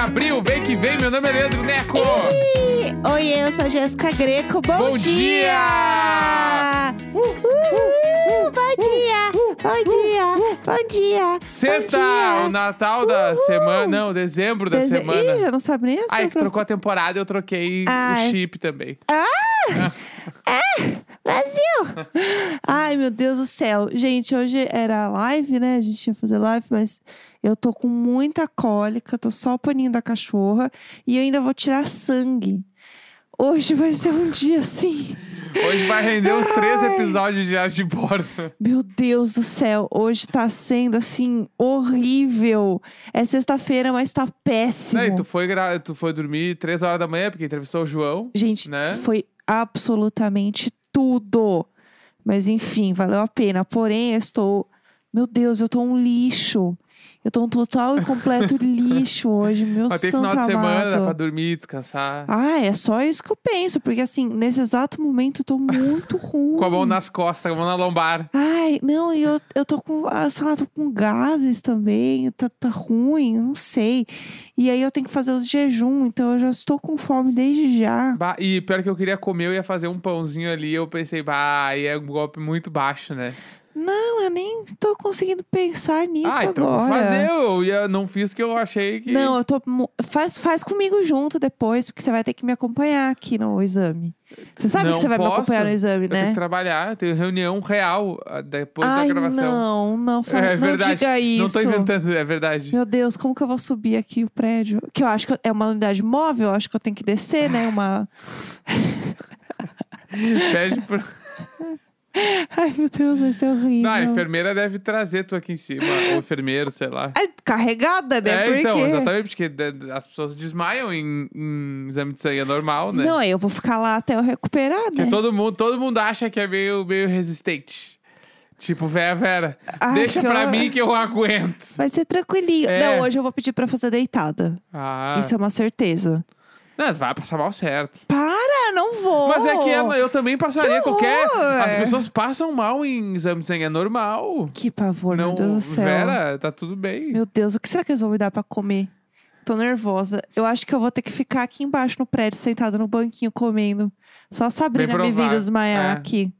abril, vem que vem, meu nome é Leandro Neco. Ih, Oi, eu sou a Jéssica Greco. Bom, Bom dia! Uhul, bom dia! Bom dia! Bom dia! Sexta, bom dia. o Natal da semana, não, dezembro da Deze- semana. Ih, já não sabe nem Ai, essa. que trocou a temporada, eu troquei Ai. o chip também. Brasil! Ai, meu Deus do céu. Gente, hoje era live, né? A gente ia fazer live, mas eu tô com muita cólica, tô só o paninho da cachorra e eu ainda vou tirar sangue. Hoje vai ser um dia assim. Hoje vai render uns três episódios de Arte de Bordo. Meu Deus do céu, hoje tá sendo assim horrível. É sexta-feira, mas tá péssimo. Não, e tu foi, gra- tu foi dormir três horas da manhã, porque entrevistou o João. Gente, né? foi absolutamente tudo. Mas enfim, valeu a pena. Porém, eu estou. Meu Deus, eu tô um lixo. Eu tô um total e completo lixo hoje. Meu Mas tem santo final de semana, amado. pra dormir, descansar. Ah, é só isso que eu penso. Porque assim, nesse exato momento eu tô muito ruim. Com a mão nas costas, com a mão na lombar. Ai, não, e eu, eu tô com, ah, sei lá, tô com gases também, tá, tá ruim, não sei. E aí eu tenho que fazer os jejum, então eu já estou com fome desde já. Bah, e pior que eu queria comer, eu ia fazer um pãozinho ali. Eu pensei, bah, aí é um golpe muito baixo, né? Não, eu nem tô conseguindo pensar nisso ah, então agora. fazer. Eu ia- não fiz que eu achei que. Não, eu tô. Faz, faz comigo junto depois, porque você vai ter que me acompanhar aqui no exame. Você sabe Não que você vai me posso. acompanhar no exame, Eu tenho né? que trabalhar, tenho reunião real ah, depois Ai, da gravação. não, não, fa- é não verdade. diga isso. Não tô inventando, é verdade. Meu Deus, como que eu vou subir aqui o prédio? Que eu acho que é uma unidade móvel, eu acho que eu tenho que descer, né? Uma. Pede pro. Ai, meu Deus, vai ser horrível. Não, a enfermeira deve trazer tu aqui em cima, ou enfermeiro, sei lá. É carregada, né? É, Por então, quê? exatamente, porque as pessoas desmaiam em, em exame de sangue, é normal, né? Não, eu vou ficar lá até eu recuperar, Porque né? todo mundo, todo mundo acha que é meio, meio resistente. Tipo, Véia Vera, Ai, deixa pra horror. mim que eu aguento. Vai ser tranquilinho. É. Não, hoje eu vou pedir pra fazer deitada. Ah, Isso é uma certeza. Não, vai passar mal certo. Para, não vou. Mas é que ela- eu também passaria Que qualquer. As pessoas passam mal em exame de sangue, é normal. Que pavor, não, meu Deus do céu. Vera, tá tudo bem. Meu Deus, o que será que eles vão me dar pra comer? Tô nervosa. Eu acho que eu vou ter que ficar aqui embaixo no prédio, sentada no banquinho, comendo. Só a Sabrina me provável, desmaiar é. aqui.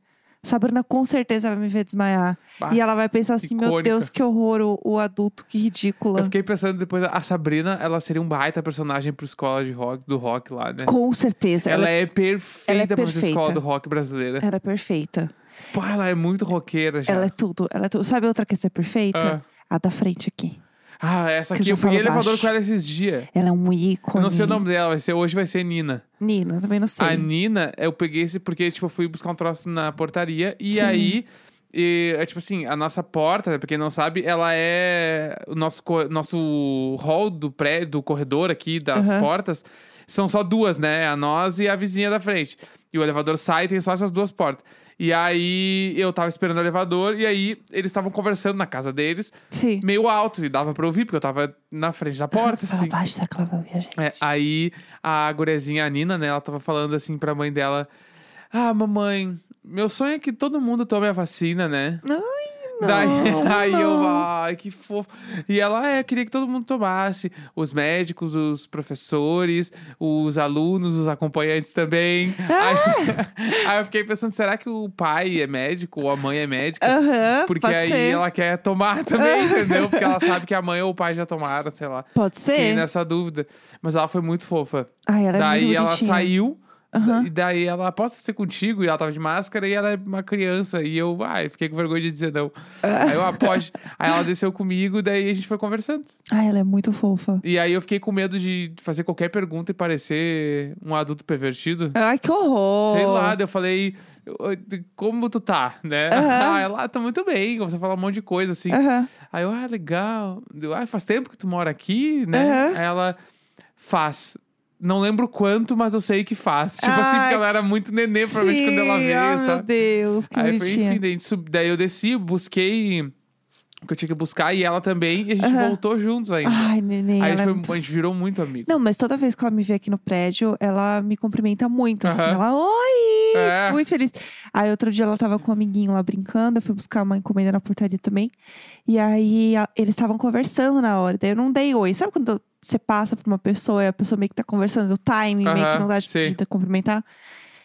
Sabrina com certeza vai me ver desmaiar. Bah, E ela vai pensar assim: meu icônica. Deus, que horror, o, o adulto, que ridícula. Eu fiquei pensando depois, a Sabrina, ela seria um baita personagem pro escola de rock, do rock lá, né? Com certeza. Ela, Ela, é perfeita ela é pra escola do rock brasileira. ela é perfeita. Pô, ela é muito roqueira já. Ela é tudo. Ela é tudo. Sabe outra que é perfeita? A da frente aqui. Ah, essa que eu aqui eu fui falo elevador baixo. com ela esses dias. Ela é um ícone. Eu não sei o nome dela, vai ser, hoje vai ser Nina. Nina, também não sei. A Nina, eu peguei esse porque, tipo, eu fui buscar um troço na portaria e Sim. aí. e, é tipo assim, a nossa porta, pra quem não sabe, ela é o nosso, co- nosso hall do prédio, do corredor aqui, das Aham. portas, são só duas, né? A nós e a vizinha da frente. E o elevador sai e tem só essas duas portas. E aí eu tava esperando o elevador e aí eles estavam conversando na casa deles, Sim. meio alto, e dava pra ouvir, porque eu tava na frente da porta, assim. baixo, será que ela vai ouvir a gente? É, aí a gurezinha, a Nina, né, ela tava falando assim pra mãe dela: Ah, mamãe, meu sonho é que todo mundo tome a vacina, né? Ai, não, Daí aí eu, ai, que fofo. E ela, é, queria que todo mundo tomasse. Os médicos, os professores, os alunos, os acompanhantes também. Aí, aí eu fiquei pensando, será que o pai é médico ou a mãe é médica? Aham, Porque pode aí ser. ela quer tomar também, entendeu? Porque ela sabe que a mãe ou o pai já tomaram, sei lá. Pode Fiquei ser. nessa dúvida. Mas ela foi muito fofa. Ai, ela é daí muito ela bonitinha. saiu. Aham. E daí ela, posso ser contigo? E ela tava de máscara e ela é uma criança. E eu, ai, fiquei com vergonha de dizer não. Aí eu, ah, pode. Aí ela desceu comigo, daí a gente foi conversando. Ai, ela é muito fofa. E aí eu fiquei com medo de fazer qualquer pergunta e parecer um adulto pervertido. Ai, que horror. Sei lá, daí eu falei, "Oi, como tu tá, né? Aham. Ah, ela tá muito bem, começou a falar um monte de coisa assim. Aham. Aí eu, ah, legal. Eu, ah, faz tempo que tu mora aqui, né? Aí ela faz. Não lembro quanto, mas eu sei que faz. Tipo assim, Ai, porque ela era muito nenê, provavelmente, quando ela veio, ai, meu sabe? Deus, que Aí foi, bonitinha. enfim, daí, a gente sub... daí eu desci, busquei o que eu tinha que buscar e ela também, e a gente Aham. voltou juntos ainda. Ai, neném, Aí a ela gente, é foi- muito a gente virou muito amigo. Não, mas toda vez que ela me vê aqui no prédio, ela me cumprimenta muito, assim. Aham. Ela, oi! É. Tipo, muito feliz. Aí outro dia ela tava com um amiguinho lá brincando, eu fui buscar uma encomenda na portaria também. E aí a- eles estavam conversando na hora, daí eu não dei oi. Sabe quando você passa por uma pessoa e a pessoa meio que tá conversando, o timing meio que não dá de, de cumprimentar.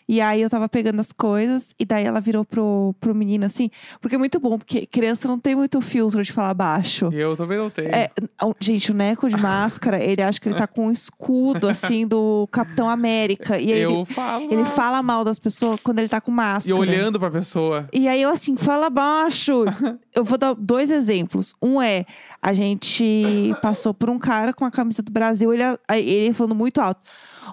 E aí eu tava pegando as coisas, e daí ela virou pro, pro menino assim, porque é muito bom, porque criança não tem muito filtro de falar baixo. Eu também não tenho. É, gente, o Neco de máscara, ele acha que ele tá com um escudo, assim, do Capitão América. E eu ele, falo. ele fala mal das pessoas quando ele tá com E máscara. olhando pra pessoa. E aí eu assim, fala baixo. eu vou dar dois exemplos. Um é, a gente passou por um cara com a camisa do Brasil, ele, ele falando muito alto.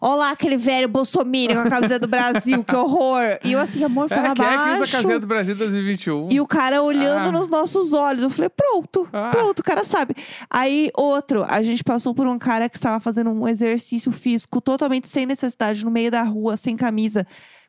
Olá, aquele velho Bolsonaro com a camisa do Brasil, que horror. E eu assim, amor, fala É, quem é que usa a baixo. do Brasil 2021? E o cara olhando Ah. nos nossos olhos. Eu falei, pronto, Ah. pronto, o cara sabe. Aí, outro, a gente passou por um cara que estava fazendo um exercício físico totalmente sem necessidade, no meio da rua, sem camisa,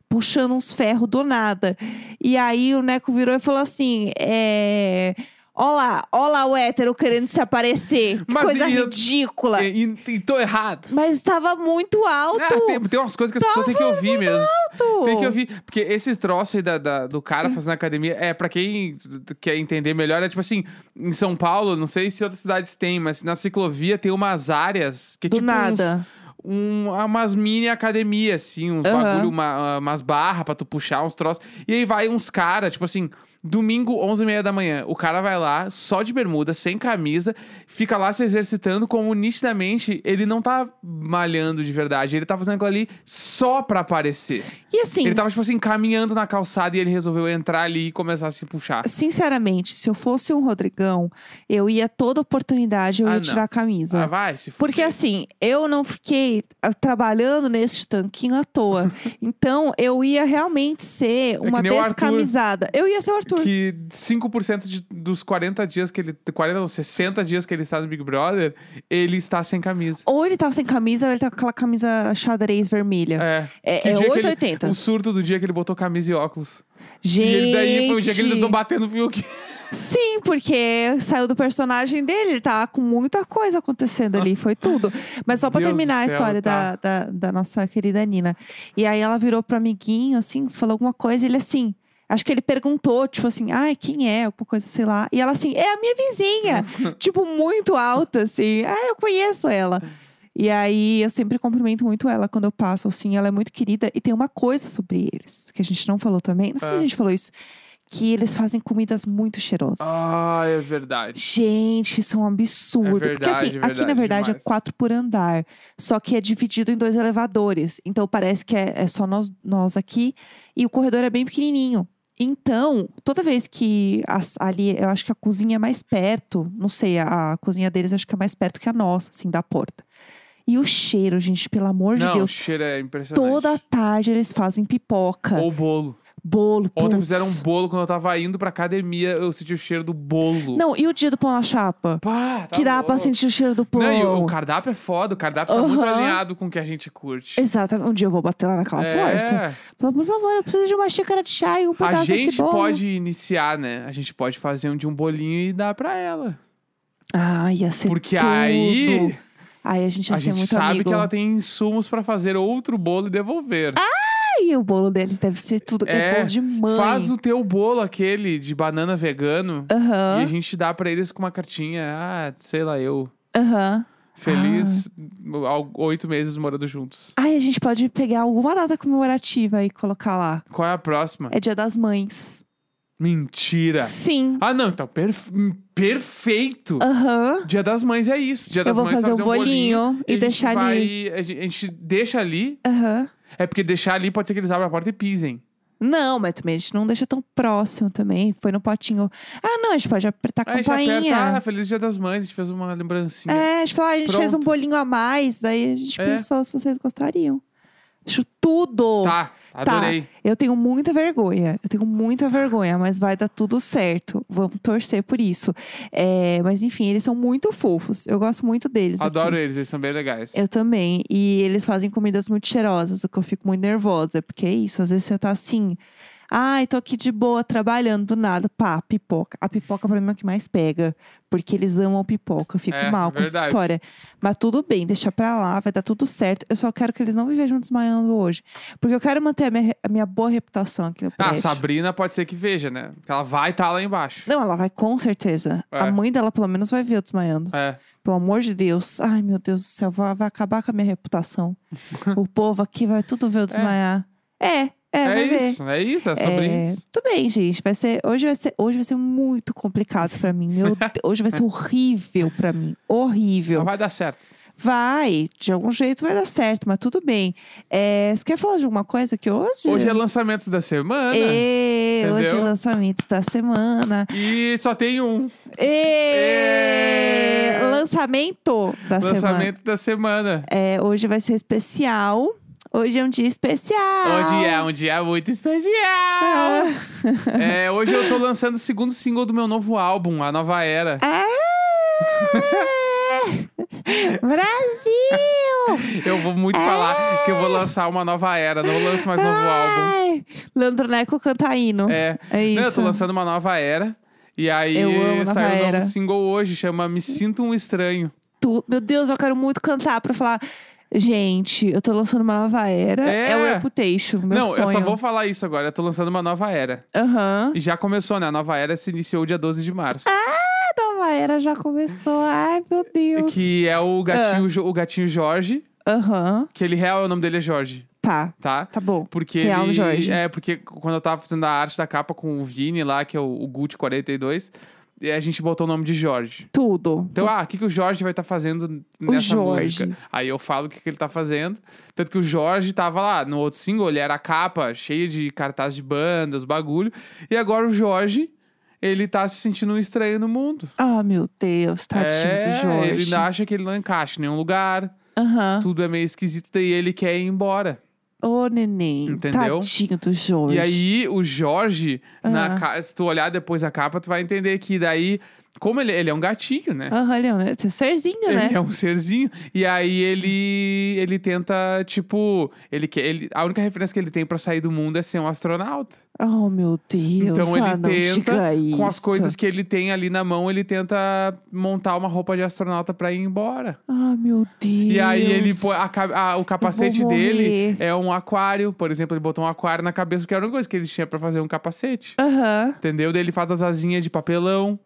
puxando uns ferros do nada. E aí o Neco virou e falou assim: é. Olá, olá o hétero querendo se aparecer. Que Mas coisa e ridícula. E, e, e tô errado. Mas estava muito alto. Ah, tem, tem umas coisas que as pessoas têm que ouvir mesmo. alto. Tem que ouvir. Porque esse troço aí da, da- do cara fazendo academia, é pra quem quer entender melhor, é tipo assim, em São Paulo, não sei se outras cidades têm, mas na ciclovia tem umas áreas que é Do tipo uns- nada. um, umas mini academia, assim, uns Aham. bagulho, uma- umas barras pra tu puxar, uns troços. E aí vai uns caras, tipo assim, domingo, 11h30 da manhã. O cara vai lá, só de bermuda, sem camisa, fica lá se exercitando, como nitidamente ele não tá malhando de verdade. Ele tá fazendo aquilo ali só pra aparecer. E assim, Ele tava, tipo assim, caminhando na calçada e ele resolveu entrar ali e começar a se puxar. sinceramente, se eu fosse um Rodrigão, eu ia toda oportunidade, eu Ah, ia não. tirar a camisa. Ah, vai, se Porque fuder. assim, eu não fiquei ah, trabalhando neste tanquinho à toa. então, eu ia realmente ser uma É Arthur. descamisada. Eu ia ser o Arthur. Que 5% de, dos 40 dias que ele. 40 ou 60 dias que ele está no Big Brother, ele está sem camisa. Ou ele tá sem camisa, ou ele tá com aquela camisa xadrez vermelha. É. É, é dia que ele- 880. O surto do dia que ele botou camisa e óculos. Gente. E ele daí foi o dia que ele tentou bater no Fiuk. Sim, porque saiu do personagem dele, ele tava com muita coisa acontecendo ali, foi tudo. Mas só pra Deus terminar a céu, história tá. da, da, da nossa querida Nina. E aí ela virou pro amiguinho, assim, falou alguma coisa, e ele assim. Acho que ele perguntou, tipo assim, ai, quem é? Alguma coisa, sei lá. E ela assim, é a minha vizinha. tipo, muito alta, assim. Ah, eu conheço ela. E aí eu sempre cumprimento muito ela quando eu passo, assim, ela é muito querida. E tem uma coisa sobre eles, que a gente não falou também. Não sei se Ah. a gente falou isso. Que eles fazem comidas muito cheirosas. Ah, é verdade. Gente, isso é um absurdo. Porque verdade, assim, é aqui na verdade, verdade é demais. quatro por andar. Só que é dividido em dois elevadores. Então parece que é, é só nós, nós aqui. E o corredor é bem pequenininho. Então, toda vez que as- ali, eu acho que a cozinha é mais perto, não sei, a, a cozinha deles acho que é mais perto que a nossa, assim, da porta. E o cheiro, gente, pelo amor de Não, o Deus. cheiro é impressionante. Toda tarde eles fazem pipoca, Ou bolo. Bolo, Ontem putz. fizeram um bolo quando eu tava indo pra academia, eu senti o cheiro do bolo. Não, e o dia do pão na chapa? Pá, tá que dá pra louco. sentir o cheiro do pão. Não, e o, o cardápio é foda, o cardápio tá muito alinhado com o que a gente curte. Exatamente. Um dia eu vou bater lá naquela porta. É, Falar, por favor, eu preciso de uma xícara de chá e um pedaço a desse gente bolo. pode iniciar, né? A gente pode fazer um de um bolinho e dar pra ela. Ah, ia ser Porque tudo. aí Aí a gente ia a ser gente muito sabe amigo. que ela tem insumos pra fazer outro bolo e devolver. Ai, o bolo deles deve ser tudo. É, É, bolo de mãe. Faz o teu bolo aquele de banana vegano Aham, e a gente dá pra eles com uma cartinha. Ah, sei lá, eu. aham. Feliz ao- oito meses morando juntos. Ai, a gente pode pegar alguma data comemorativa e colocar lá. Qual é a próxima? É dia das mães. Mentira. Sim. Ah, não, então perf- perfeito. Aham. Dia das Mães é isso. Dia Eu das vou Mães fazer um bolinho e a gente deixar ali. A gente, a gente deixa ali. Aham. É porque deixar ali pode ser que eles abram a porta e pisem. Não, mas também a gente não deixa tão próximo também. Põe no potinho. Ah, não, a gente pode apertar a Aí a gente campainha. aperta, ah, Feliz Dia das Mães, a gente fez uma lembrancinha. É, a gente fala, ah, a gente fez um Pronto. bolinho a mais, daí a gente É. pensou se vocês gostariam. Acho tudo. Tá, adorei. Eu tenho muita vergonha, eu tenho muita vergonha, mas vai dar tudo certo. Vamos torcer por isso. É, mas enfim, eles são muito fofos. Eu gosto muito deles. Adoro aqui. eles, eles são bem legais. Eu também. E eles fazem comidas muito cheirosas, o que eu fico muito nervosa. Porque é isso, às vezes você tá assim. Ai, tô aqui de boa, trabalhando, do nada. Pá, pipoca. A pipoca pra mim é o que mais pega. Porque eles amam pipoca. Eu fico É, mal com essa verdade. história. Mas tudo bem, deixa pra lá, vai dar tudo certo. Eu só quero que eles não me vejam desmaiando hoje. Porque eu quero manter a minha, a minha boa reputação aqui no Ah, prédio. Sabrina pode ser que veja, né? Porque ela vai estar lá embaixo. Não, ela vai com certeza. É. A mãe dela, pelo menos, vai ver eu desmaiando. É. Pelo amor de Deus. Ai, meu Deus do céu, vai, vai acabar com a minha reputação. o povo aqui vai tudo ver eu desmaiar. É, é, É, ver. isso, é isso, é sobre É, isso. tudo bem, gente. Vai ser, hoje, vai ser, hoje vai ser muito complicado pra mim. Meu, hoje vai ser horrível pra mim. Horrível. Não vai dar certo. Vai, de algum jeito vai dar certo, mas tudo bem. É, você quer falar de alguma coisa que hoje? Hoje é lançamentos da semana. Ê, hoje é entendeu? lançamentos da semana. E só tem um Ê, Ê, lançamento da semana. lançamento da semana. É, hoje vai ser especial. Hoje é um dia especial. Hoje é um dia muito especial. Ah. É, hoje eu tô lançando o segundo single do meu novo álbum, A Nova Era. Ah! Brasil! Eu vou muito falar que eu vou lançar uma nova era, não lanço mais novo álbum. Ai, Leandro Neco canta hino. É. É isso. Não, eu tô lançando uma nova era. E aí saiu um novo single hoje, chama Me Sinto um Estranho. Tu- Meu Deus, eu quero muito cantar pra falar. Gente, eu tô lançando uma nova era. É. É, o Reputation, meu não, sonho. eu só vou falar isso agora. Eu tô lançando uma nova era. Aham. E já começou, né? A nova era se iniciou dia 12 de março. A nova era já começou. Ai, meu Deus. Que é o Ah. gatinho, Jo- o gatinho Jorge. Aham. Que ele real, o nome dele é Jorge, Tá, tá? tá bom. Porque Real ele, Jorge. É, porque quando eu tava fazendo a arte da capa com o Vini lá, que é o, o Gucci 42, e a gente botou o nome de Jorge. Tudo. Então, ah, o que, que o Jorge vai estar fazendo nessa Jorge. música? Aí eu falo o que, que ele tá fazendo. Tanto que o Jorge tava lá no outro single, ele era a capa, cheia de cartaz de bandas, bagulho. E agora o Jorge, ele tá se sentindo um estranho no mundo. Ah, meu Deus, tadinho é, do Jorge. Ele ainda acha que ele não encaixa em nenhum lugar. Aham. Tudo é meio esquisito, daí ele quer ir embora. Ô, neném. Entendeu? Tadinho do Jorge. E aí, o Jorge, na Ah. se tu olhar depois a capa, tu vai entender que daí, como ele, ele é um gatinho, né? Aham, Leão, né? Tem serzinho, né? Ele é um serzinho. E aí ele ele tenta, tipo, ele quer, ele, a única referência que ele tem pra sair do mundo é ser um astronauta. Oh, meu Deus. Então ele ah, não tenta, diga isso. com as coisas que ele tem ali na mão, ele tenta montar uma roupa de astronauta pra ir embora. Ah, meu Deus. E aí ele a a- o capacete dele é um aquário, por exemplo, ele botou um aquário na cabeça porque era a única coisa que ele tinha pra fazer um capacete. Aham. Entendeu? Daí ele faz as asinhas de papelão.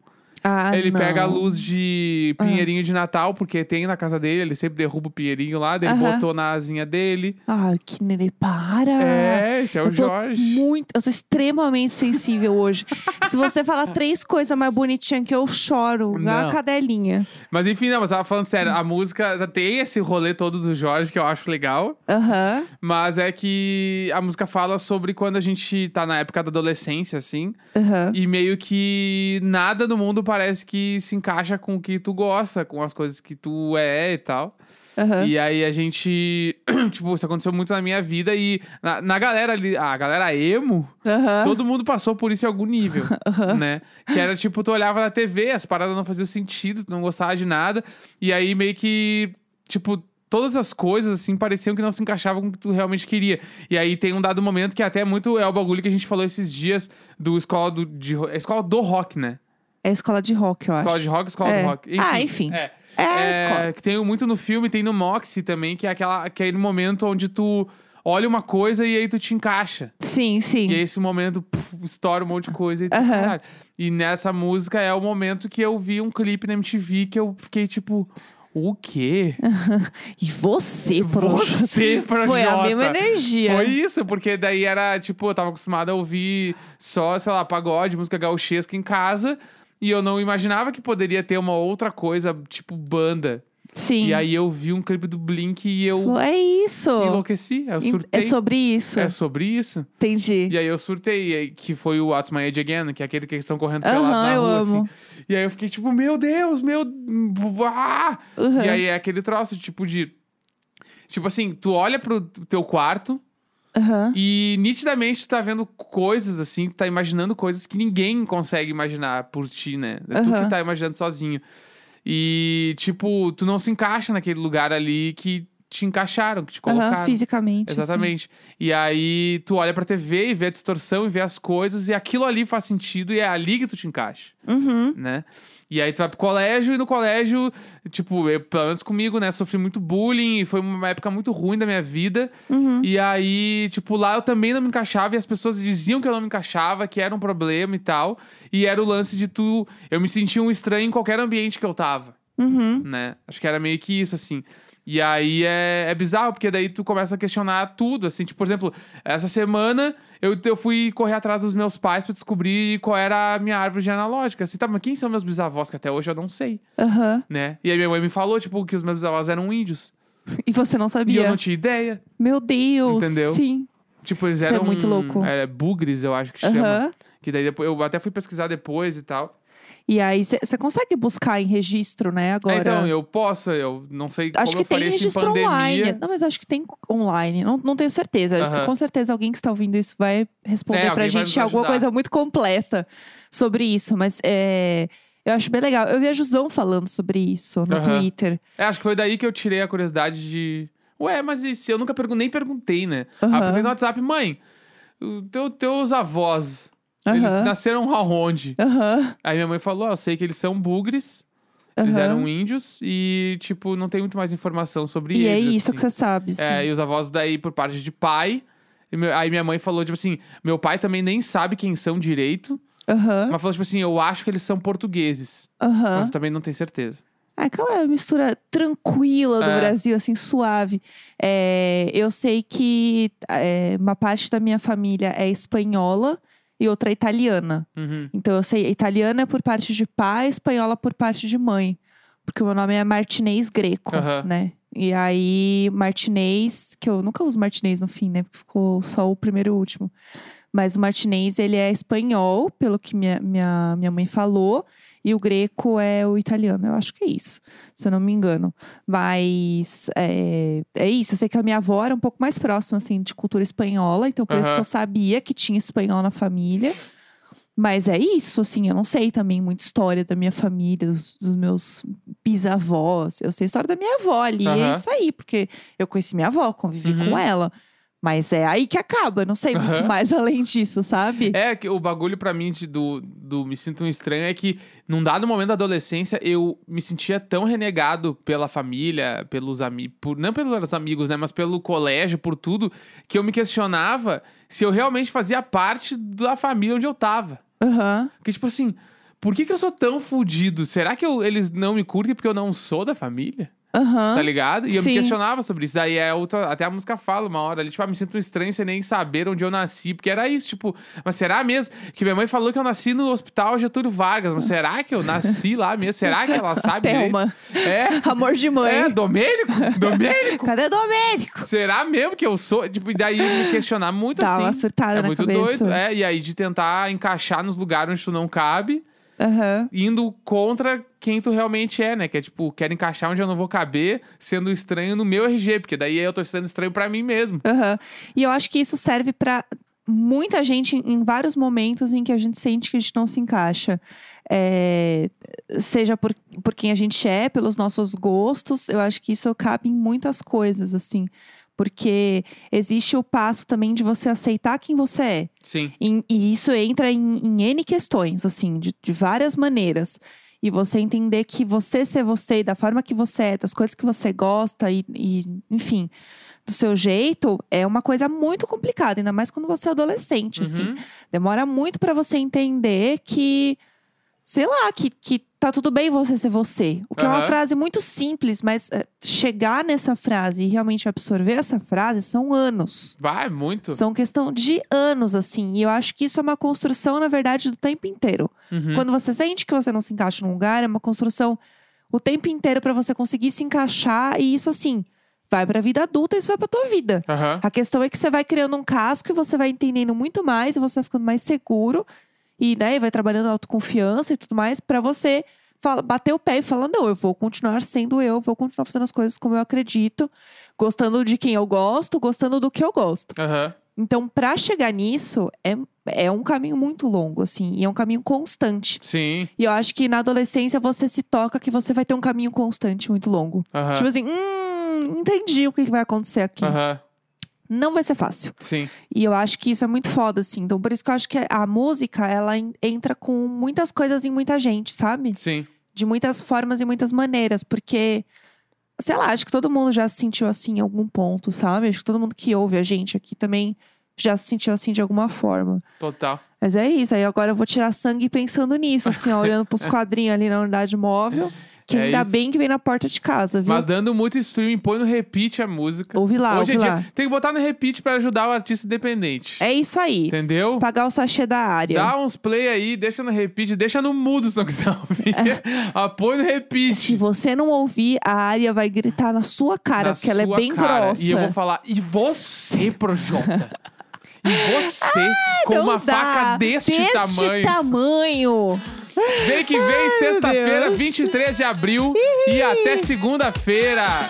Ah, ele não. Ah. pega a luz de pinheirinho de Natal, porque tem na casa dele, ele sempre derruba o pinheirinho lá, ele Aham. botou na asinha dele. Ai, que nenê, para. É, esse é o eu tô Jorge. muito, eu tô extremamente sensível hoje. Se você falar três coisas mais bonitinhas que eu choro, igual Não. a cadelinha. Mas enfim, não, mas tava falando sério, a música tem esse rolê todo do Jorge que eu acho legal, Aham. mas é que a música fala sobre quando a gente tá na época da adolescência, assim, Aham. e meio que nada no mundo parece que se encaixa com o que tu gosta, com as coisas que tu é e tal. Aham. E aí a gente. tipo, isso aconteceu muito na minha vida e na, na galera ali, a galera emo, Aham. todo mundo passou por isso em algum nível, né? Que era tipo, tu olhava na TV, as paradas não faziam sentido, tu não gostava de nada. E aí meio que, tipo, todas as coisas, assim, pareciam que não se encaixavam com o que tu realmente queria. E aí tem um dado momento que até muito é o bagulho que a gente falou esses dias do escola do, de, é escola do rock, né? É escola de rock, eu Escola acho. de rock, escola É. do rock. Ah, enfim. É. É a É, escola. que tem muito no filme, tem no Moxie também, que é aquela, aquele momento onde tu olha uma coisa e aí tu te encaixa. Sim, sim. E aí esse momento puf, estoura um monte de coisa e tu, caralho. E nessa música é o momento que eu vi um clipe na MTV que eu fiquei tipo, o quê? E você, Projota? Você, Foi a mesma energia. Foi isso, porque daí era, tipo, eu tava acostumado a ouvir só, sei lá, pagode, música gauchesca em casa. E eu não imaginava que poderia ter uma outra coisa, tipo banda. Sim. E aí eu vi um clipe do Blink e eu É isso. enlouqueci. Eu surtei. É sobre isso. É sobre isso. Entendi. E aí eu surtei, que foi o What's My Age Again, que é aquele que eles estão correndo pelado Aham, na eu rua, amo. assim. E aí eu fiquei tipo, meu Deus, meu... Ah! Uhum. E aí é aquele troço, tipo, de... Tipo assim, tu olha pro teu quarto Aham. e nitidamente tu tá vendo coisas, assim, tu tá imaginando coisas que ninguém consegue imaginar por ti, né? É tu que tá imaginando sozinho. E, tipo, tu não se encaixa naquele lugar ali que te encaixaram, que te colocaram. fisicamente. assim. Exatamente. E aí tu olha pra TV e vê a distorção e vê as coisas, e aquilo ali faz sentido e é ali que tu te encaixa, Uhum. né? E aí tu vai pro colégio e no colégio, tipo, eu, pelo menos comigo, né, sofri muito bullying e foi uma época muito ruim da minha vida. Uhum. E aí, tipo, lá eu também não me encaixava e as pessoas diziam que eu não me encaixava, que era um problema e tal. E era o lance de tu. Eu me sentia um estranho em qualquer ambiente que eu tava, Uhum. né? Acho que era meio que isso, assim. E aí é, é bizarro, porque daí tu começa a questionar tudo, assim. Tipo, por exemplo, essa semana eu, eu fui correr atrás dos meus pais pra descobrir qual era a minha árvore genealógica. Assim, tá, mas quem são meus bisavós? Que até hoje eu não sei, Aham. né? E aí minha mãe me falou, tipo, que os meus bisavós eram índios. E você não E sabia? eu não tinha ideia. Meu Deus. Entendeu? Sim. Tipo, eles Isso é eram. muito louco. É, bugres, eu acho que chama. Aham. Que daí depois, eu até fui pesquisar depois e tal. E aí você consegue buscar em registro, né? Agora. É, então, eu posso, eu não sei Acho como que eu tem registro online. Não, mas acho que tem online. Não, não tenho certeza. Com certeza alguém que está ouvindo isso vai responder É, pra gente alguma coisa muito completa sobre isso. Mas é, eu acho bem legal. Eu vi a Jusão falando sobre isso no Aham. Twitter. É, acho que foi daí que eu tirei a curiosidade de. Ué, mas e se eu nunca pergun nem perguntei, né? Eu perguntei no WhatsApp, mãe, teu, teus avós, eles Aham. nasceram aonde? Aham. Aí minha mãe falou: ah, eu sei que eles são bugres, eles aham. eram índios, e, tipo, não tem muito mais informação sobre E eles. é isso assim. que você sabe. sim. É, e os avós daí por parte de pai. E meu- aí minha mãe falou, tipo assim, meu pai também nem sabe quem são direito. Aham. Mas falou, tipo assim, eu acho que eles são portugueses. Aham. Mas também não tem certeza. É aquela mistura tranquila do É. Brasil, assim, suave. É, eu sei que é, uma parte da minha família é espanhola e outra italiana. Uhum. Então eu sei, italiana é por parte de pai, espanhola por parte de mãe. Porque o meu nome é Martinez Greco, Aham. né? E aí, Martinez, que eu nunca uso Martinez no fim, né? Porque ficou só o primeiro e o último. Mas o Martinez, ele é espanhol, pelo que minha, minha, minha mãe falou. E o greco é o italiano. Eu acho que é isso, se eu não me engano. Mas é, é isso. Eu sei que a minha avó era um pouco mais próxima, assim, de cultura espanhola. Então, por isso Aham. que eu sabia que tinha espanhol na família. Mas é isso, assim, eu não sei também muita história da minha família, dos, dos meus bisavós. Eu sei a história da minha avó ali, é Aham. isso aí, porque eu conheci minha avó, convivi Uhum. com ela. Mas é aí que acaba, não sei muito Aham. mais além disso, sabe? É que o bagulho pra mim de- do, do Me Sinto um Estranho é que, num dado momento da adolescência, eu me sentia tão renegado pela família, pelos amigos, não pelos amigos, né, mas pelo colégio, por tudo, que eu me questionava se eu realmente fazia parte da família onde eu tava. Aham. Porque, tipo assim, por que, que eu sou tão fudido? Será que eu- eles não me curtem porque eu não sou da família? Aham. Tá ligado? E eu Sim. me questionava sobre isso. Daí é outra. Até a música fala uma hora ali, tipo, ah, me sinto estranho sem nem saber onde eu nasci. Porque era isso, tipo, mas será mesmo? Que minha mãe falou que eu nasci no hospital Getúlio Vargas, mas será que eu nasci lá mesmo? Será que ela sabe? Thelma. É. Amor de mãe. É, Domênico? Domênico? Cadê Domênico? Será mesmo que eu sou? Tipo, e daí me questionar muito Dá assim. uma surtada é na muito cabeça. doido. É, e aí de tentar encaixar nos lugares onde tu não cabe, Aham. indo contra quem tu realmente é, né? Que é tipo, quero encaixar onde eu não vou caber, sendo estranho no meu RG, porque daí eu tô sendo estranho pra mim mesmo. Aham. E eu acho que isso serve pra muita gente em- em vários momentos em que a gente sente que a gente não se encaixa. É, seja por, por quem a gente é, pelos nossos gostos, eu acho que isso cabe em muitas coisas, assim. Porque existe o passo também de você aceitar quem você é. Sim. Em- e isso entra em, em N questões, assim, de, de várias maneiras. E você entender que você ser você, da forma que você é, das coisas que você gosta e, e, enfim, do seu jeito, é uma coisa muito complicada, ainda mais quando você é adolescente, assim. Uhum. Demora muito pra você entender que, sei lá, que, que tá tudo bem você ser você. O que é uma frase muito simples, mas é, chegar nessa frase e realmente absorver essa frase são anos. Vai, muito. São questão de anos, assim. E eu acho que isso é uma construção, na verdade, do tempo inteiro. Uhum. Quando você sente que você não se encaixa num lugar, é uma construção o tempo inteiro pra você conseguir se encaixar. E isso, assim, vai pra vida adulta e isso vai pra tua vida. Aham. A questão é que você vai criando um casco e você vai entendendo muito mais e você vai ficando mais seguro. E, né, vai trabalhando a autoconfiança e tudo mais pra você fala, bater o pé e falar: não, eu vou continuar sendo eu, vou continuar fazendo as coisas como eu acredito, gostando de quem eu gosto, gostando do que eu gosto. Aham. Então, pra chegar nisso, é, é um caminho muito longo, assim, e é um caminho constante. Sim. E eu acho que na adolescência você se toca que você vai ter um caminho constante muito longo. Aham. Tipo assim, hum, entendi o que que vai acontecer aqui. Aham. Não vai ser fácil. Sim. E eu acho que isso é muito foda, assim. Então, por isso que eu acho que a música, ela en- entra com muitas coisas em muita gente, sabe? Sim. De muitas formas e muitas maneiras. Porque, sei lá, acho que todo mundo já se sentiu assim em algum ponto, sabe? Acho que todo mundo que ouve a gente aqui também já se sentiu assim de alguma forma. Total. Mas é isso. Aí agora eu vou tirar sangue pensando nisso, assim, ó, olhando pros quadrinhos ali na unidade móvel. Que É ainda isso. bem que vem na porta de casa, viu? Mas dando muito streaming, põe no repeat a música. Ouve lá, Hoje ouve em lá. dia tem que botar no repeat pra ajudar o artista independente. É isso aí. Entendeu? Pagar o sachê da área. Dá uns play aí, deixa no repeat, deixa no mudo se não quiser ouvir. Ah, põe no repeat. É. Se você não ouvir, a área vai gritar na sua cara, na porque ela é bem cara. grossa. E eu vou falar, e você, Projota? E você, com Não uma dá. faca deste, tamanho. tamanho. Vem que vem, sexta-feira, Deus. 23 de abril. e até segunda-feira.